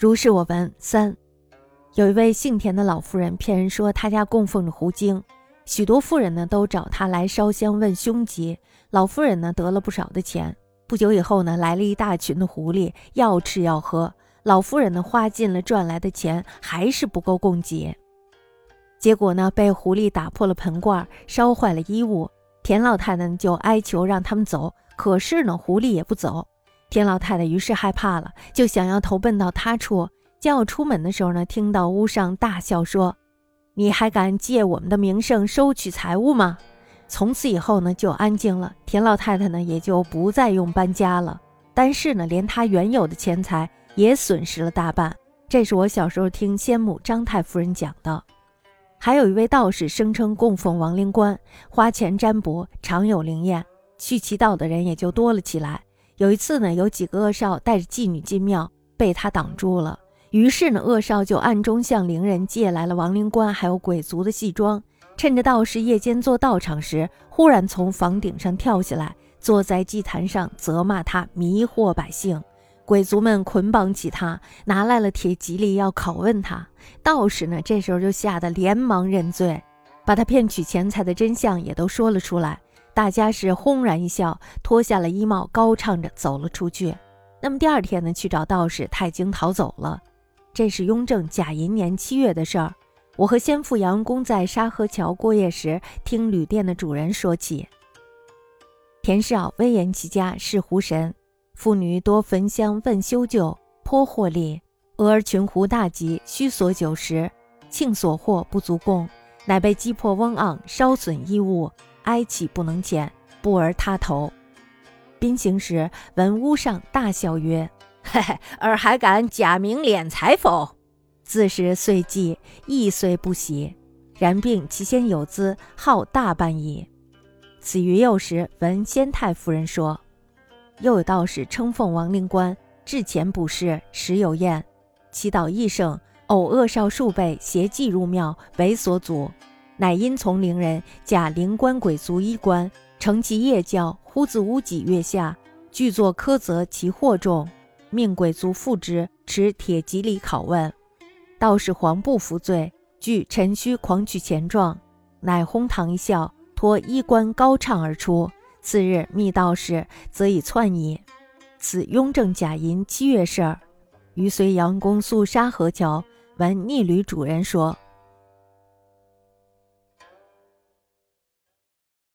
如是我闻。三，有一位姓田的老妇人骗人说她家供奉着狐精，许多妇人呢都找她来烧香问凶吉。老妇人呢得了不少的钱。不久以后呢，来了一大群的狐狸，要吃要喝。老妇人呢花尽了赚来的钱，还是不够供给。结果呢，被狐狸打破了盆罐，烧坏了衣物。田老太太就哀求让他们走，可是呢，狐狸也不走。田老太太于是害怕了，就想要投奔到他处。将要出门的时候呢，听到屋上大笑说：“你还敢借我们的名声收取财物吗？”从此以后呢，就安静了。田老太太呢，也就不再用搬家了。但是呢，连她原有的钱财也损失了大半。这是我小时候听先母张太夫人讲的。还有一位道士声称供奉亡灵官，花钱占卜，常有灵验，去祈祷的人也就多了起来。有一次呢，有几个恶少带着妓女进庙，被他挡住了。于是呢，恶少就暗中向灵人借来了亡灵官还有鬼族的戏装。趁着道士夜间做道场时，忽然从房顶上跳下来，坐在祭坛上责骂他迷惑百姓。鬼族们捆绑起他，拿来了铁蒺藜要拷问他。道士呢，这时候就吓得连忙认罪，把他骗取钱财的真相也都说了出来。大家是轰然一笑，脱下了衣帽，高唱着走了出去。那么第二天呢，去找道士，他已经逃走了。这是雍正甲寅年七月的事儿。我和先父杨公在沙河桥过夜时，听旅店的主人说起，田少威严其家，是狐神，妇女多焚香问修旧，颇获利。俄而群狐大集，须索酒食，庆所获不足供，乃被击破翁盎，烧损衣物，哀泣不能减，不而他头。宾行时，闻屋上大笑曰：“嘿嘿，尔还敢假名敛财否？”自是岁既，亦虽不喜，然病其先有资，号大半矣。此于幼时闻先太夫人说，又有道士称奉王灵官，至前不施，时有宴，祈祷益盛，偶恶少数辈携祭入庙，为所阻，乃因从灵人假灵官鬼卒衣冠，乘其夜教，忽自屋脊月下，具作苛责其惑众，命鬼卒复之，持铁戟里拷问。道士黄不服罪，据陈虚狂取钱状，乃哄堂一笑，脱衣冠高唱而出。次日密道士，则已窜矣。此雍正假淫七月事儿。余随杨公宿沙河桥，闻逆旅主人说，